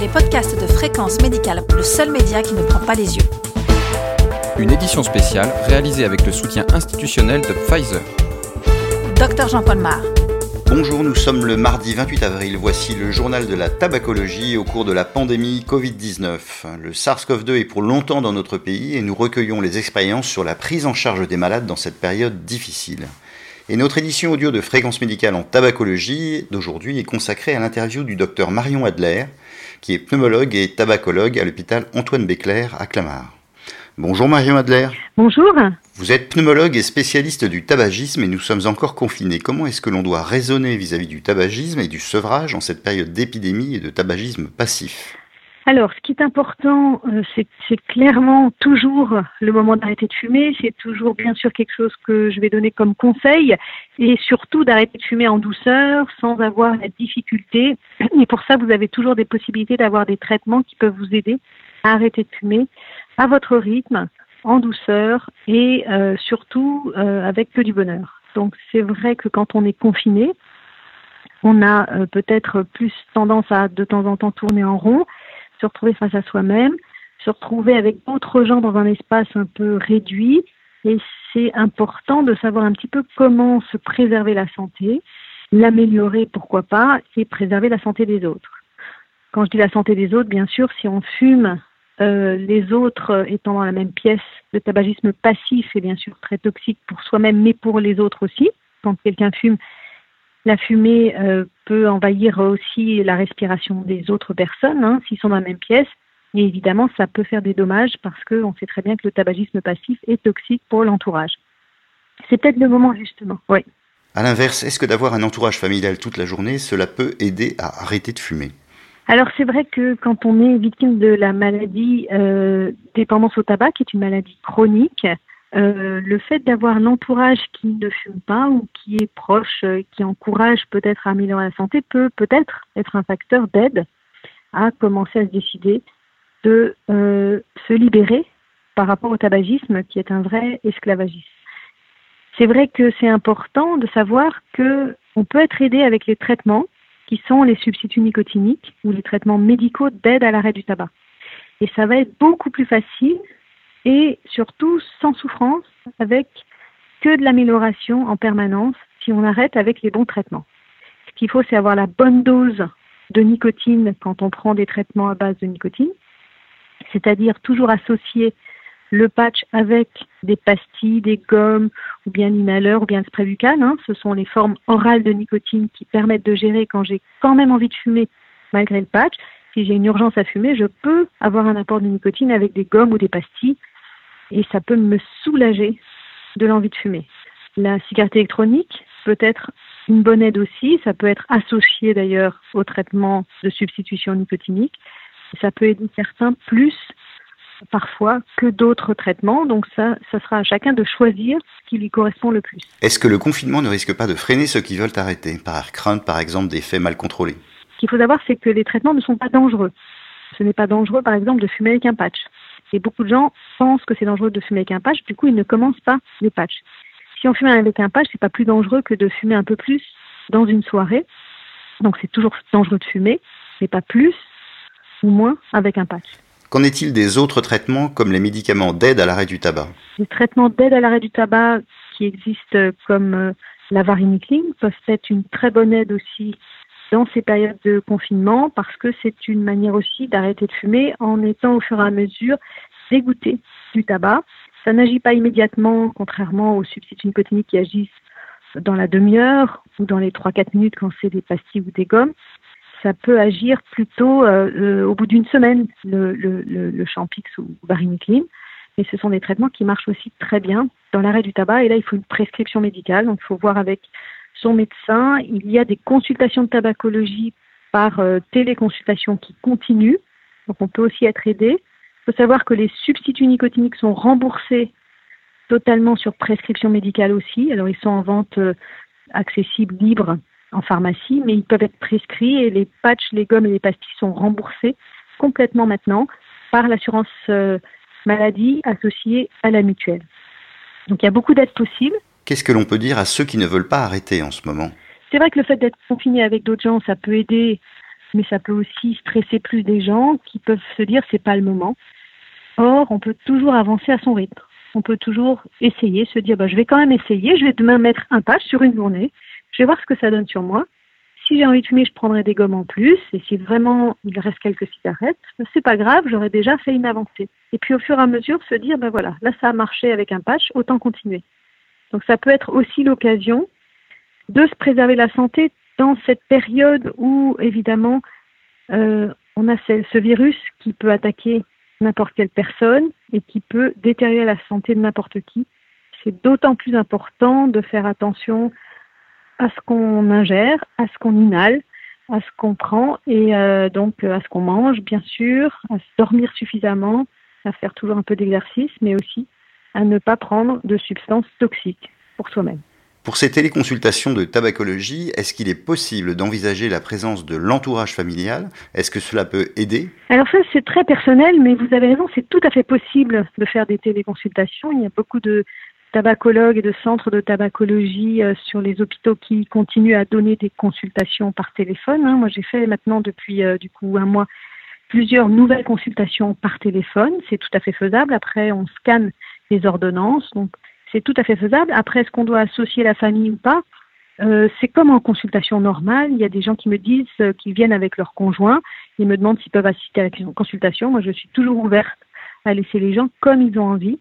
les podcasts de Fréquence Médicale, le seul média qui ne prend pas les yeux. Une édition spéciale réalisée avec le soutien institutionnel de Pfizer. Docteur Jean-Paul Mar. Bonjour, nous sommes le mardi 28 avril. Voici le journal de la tabacologie au cours de la pandémie Covid-19. Le SARS-CoV-2 est pour longtemps dans notre pays et nous recueillons les expériences sur la prise en charge des malades dans cette période difficile. Et notre édition audio de Fréquence médicale en tabacologie d'aujourd'hui est consacrée à l'interview du docteur Marion Adler, qui est pneumologue et tabacologue à l'hôpital Antoine Béclair à Clamart. Bonjour Marion Adler. Bonjour. Vous êtes pneumologue et spécialiste du tabagisme et nous sommes encore confinés. Comment est-ce que l'on doit raisonner vis-à-vis du tabagisme et du sevrage en cette période d'épidémie et de tabagisme passif? Alors, ce qui est important, euh, c'est clairement toujours le moment d'arrêter de fumer. C'est toujours bien sûr quelque chose que je vais donner comme conseil et surtout d'arrêter de fumer en douceur sans avoir la difficulté. Et pour ça, vous avez toujours des possibilités d'avoir des traitements qui peuvent vous aider à arrêter de fumer à votre rythme, en douceur et euh, surtout euh, avec que du bonheur. Donc, c'est vrai que quand on est confiné, on a peut-être plus tendance à de temps en temps tourner en rond se retrouver face à soi-même, se retrouver avec d'autres gens dans un espace un peu réduit. Et c'est important de savoir un petit peu comment se préserver la santé, l'améliorer, pourquoi pas, et préserver la santé des autres. Quand je dis la santé des autres, bien sûr, si on fume, euh, les autres étant dans la même pièce, le tabagisme passif est bien sûr très toxique pour soi-même, mais pour les autres aussi. Quand quelqu'un fume, la fumée euh, peut envahir aussi la respiration des autres personnes hein, s'ils sont dans la même pièce. Et évidemment, ça peut faire des dommages parce qu'on sait très bien que le tabagisme passif est toxique pour l'entourage. C'est peut-être le moment justement. Oui. À l'inverse, est-ce que d'avoir un entourage familial toute la journée, cela peut aider à arrêter de fumer? Alors c'est vrai que quand on est victime de la maladie euh, dépendance au tabac, qui est une maladie chronique, euh, le fait d'avoir un entourage qui ne fume pas ou qui est proche, euh, qui encourage peut-être à améliorer la santé, peut peut-être être un facteur d'aide à commencer à se décider de euh, se libérer par rapport au tabagisme qui est un vrai esclavagisme. C'est vrai que c'est important de savoir que on peut être aidé avec les traitements qui sont les substituts nicotiniques ou les traitements médicaux d'aide à l'arrêt du tabac. Et ça va être beaucoup plus facile et surtout sans souffrance, avec que de l'amélioration en permanence si on arrête avec les bons traitements. Ce qu'il faut, c'est avoir la bonne dose de nicotine quand on prend des traitements à base de nicotine, c'est-à-dire toujours associer le patch avec des pastilles, des gommes, ou bien l'inhaleur, ou bien le spray buccal. Hein. Ce sont les formes orales de nicotine qui permettent de gérer quand j'ai quand même envie de fumer malgré le patch. Si j'ai une urgence à fumer, je peux avoir un apport de nicotine avec des gommes ou des pastilles et ça peut me soulager de l'envie de fumer. La cigarette électronique peut être une bonne aide aussi, ça peut être associé d'ailleurs au traitement de substitution nicotinique. Ça peut aider certains plus parfois que d'autres traitements, donc ça, ça sera à chacun de choisir ce qui lui correspond le plus. Est-ce que le confinement ne risque pas de freiner ceux qui veulent arrêter, par crainte par exemple d'effets mal contrôlés? Ce qu'il faut savoir, c'est que les traitements ne sont pas dangereux. Ce n'est pas dangereux, par exemple, de fumer avec un patch. Et beaucoup de gens pensent que c'est dangereux de fumer avec un patch, du coup, ils ne commencent pas le patch. Si on fume avec un patch, c'est pas plus dangereux que de fumer un peu plus dans une soirée. Donc, c'est toujours dangereux de fumer, mais pas plus ou moins avec un patch. Qu'en est-il des autres traitements comme les médicaments d'aide à l'arrêt du tabac? Les traitements d'aide à l'arrêt du tabac qui existent comme euh, la varenicline peuvent être une très bonne aide aussi dans ces périodes de confinement parce que c'est une manière aussi d'arrêter de fumer en étant au fur et à mesure dégoûté du tabac. Ça n'agit pas immédiatement, contrairement aux substituts nicotiniques qui agissent dans la demi-heure ou dans les 3-4 minutes quand c'est des pastilles ou des gommes. Ça peut agir plutôt euh, euh, au bout d'une semaine, le, le, le, Champix ou. Mais ce sont des traitements qui marchent aussi très bien dans l'arrêt du tabac. Et là, il faut une prescription médicale. Donc, il faut voir avec son médecin. Il y a des consultations de tabacologie par euh, téléconsultation qui continuent. Donc on peut aussi être aidé. Il faut savoir que les substituts nicotiniques sont remboursés totalement sur prescription médicale aussi. Alors ils sont en vente euh, accessible, libre en pharmacie, mais ils peuvent être prescrits et les patchs, les gommes et les pastilles sont remboursés complètement maintenant par l'assurance euh, maladie associée à la mutuelle. Donc il y a beaucoup d'aides possibles. Qu'est-ce que l'on peut dire à ceux qui ne veulent pas arrêter en ce moment? C'est vrai que le fait d'être confiné avec d'autres gens, ça peut aider mais ça peut aussi stresser plus des gens qui peuvent se dire c'est pas le moment. Or, on peut toujours avancer à son rythme. On peut toujours essayer, se dire bah, je vais quand même essayer, je vais demain mettre un patch sur une journée, je vais voir ce que ça donne sur moi. Si j'ai envie de fumer, je prendrai des gommes en plus. Et si vraiment il reste quelques cigarettes, bah, c'est pas grave, j'aurais déjà fait une avancée. Et puis au fur et à mesure, se dire ben voilà, là ça a marché avec un patch, autant continuer. Donc ça peut être aussi l'occasion de se préserver la santé dans cette période où, évidemment, euh, on a ce, virus qui peut attaquer n'importe quelle personne et qui peut détériorer la santé de n'importe qui. C'est d'autant plus important de faire attention à ce qu'on ingère, à ce qu'on inhale, à ce qu'on prend et euh, donc à ce qu'on mange, bien sûr, à dormir suffisamment, à faire toujours un peu d'exercice, mais aussi à ne pas prendre de substances toxiques pour soi-même. Pour ces téléconsultations de tabacologie, est-ce qu'il est possible d'envisager la présence de l'entourage familial? Est-ce que cela peut aider? Alors ça, c'est très personnel, mais vous avez raison, c'est tout à fait possible de faire des téléconsultations. Il y a beaucoup de tabacologues et de centres de tabacologie euh, sur les hôpitaux qui continuent à donner des consultations par téléphone. Hein. Moi, j'ai fait maintenant depuis euh, du coup un mois plusieurs nouvelles consultations par téléphone. C'est tout à fait faisable. Après, on scanne les ordonnances. Donc, c'est tout à fait faisable. Après, est-ce qu'on doit associer la famille ou pas? Euh, C'est comme en consultation normale. Il y a des gens qui me disent euh, qu'ils viennent avec leur conjoint. Ils me demandent s'ils peuvent assister à la consultation. Moi, je suis toujours ouverte à laisser les gens comme ils ont envie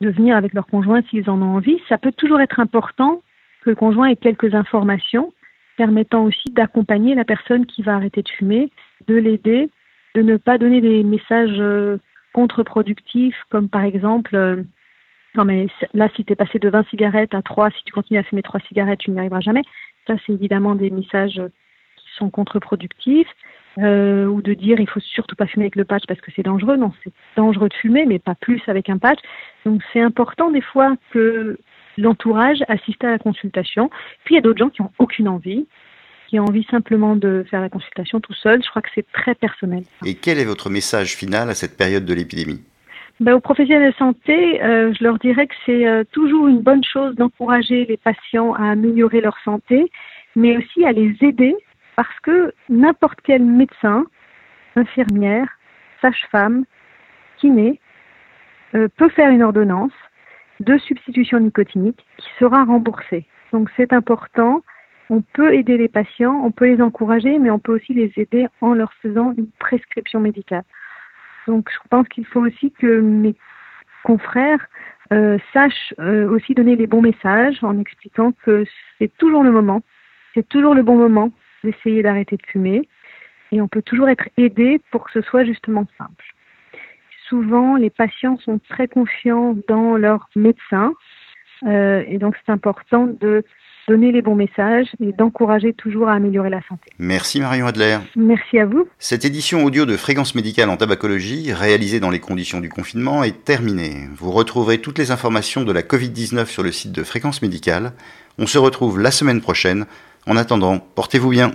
de venir avec leur conjoint s'ils en ont envie. Ça peut toujours être important que le conjoint ait quelques informations permettant aussi d'accompagner la personne qui va arrêter de fumer, de l'aider, de ne pas donner des messages euh, contre-productifs comme par exemple non mais là, si tu es passé de 20 cigarettes à 3, si tu continues à fumer 3 cigarettes, tu n'y arriveras jamais. Ça, c'est évidemment des messages qui sont contre-productifs. Euh, ou de dire il faut surtout pas fumer avec le patch parce que c'est dangereux. Non, c'est dangereux de fumer, mais pas plus avec un patch. Donc c'est important des fois que l'entourage assiste à la consultation. Puis il y a d'autres gens qui ont aucune envie, qui ont envie simplement de faire la consultation tout seul. Je crois que c'est très personnel. Et quel est votre message final à cette période de l'épidémie? Ben, aux professionnels de santé, euh, je leur dirais que c'est euh, toujours une bonne chose d'encourager les patients à améliorer leur santé, mais aussi à les aider parce que n'importe quel médecin, infirmière, sage-femme, kiné, euh, peut faire une ordonnance de substitution nicotinique qui sera remboursée. Donc c'est important. On peut aider les patients, on peut les encourager, mais on peut aussi les aider en leur faisant une prescription médicale. Donc je pense qu'il faut aussi que mes confrères euh, sachent euh, aussi donner les bons messages en expliquant que c'est toujours le moment, c'est toujours le bon moment d'essayer d'arrêter de fumer et on peut toujours être aidé pour que ce soit justement simple. Souvent, les patients sont très confiants dans leur médecin euh, et donc c'est important de donner les bons messages et d'encourager toujours à améliorer la santé. Merci Marion Adler. Merci à vous. Cette édition audio de Fréquence médicale en tabacologie, réalisée dans les conditions du confinement, est terminée. Vous retrouverez toutes les informations de la Covid-19 sur le site de Fréquence médicale. On se retrouve la semaine prochaine. En attendant, portez-vous bien.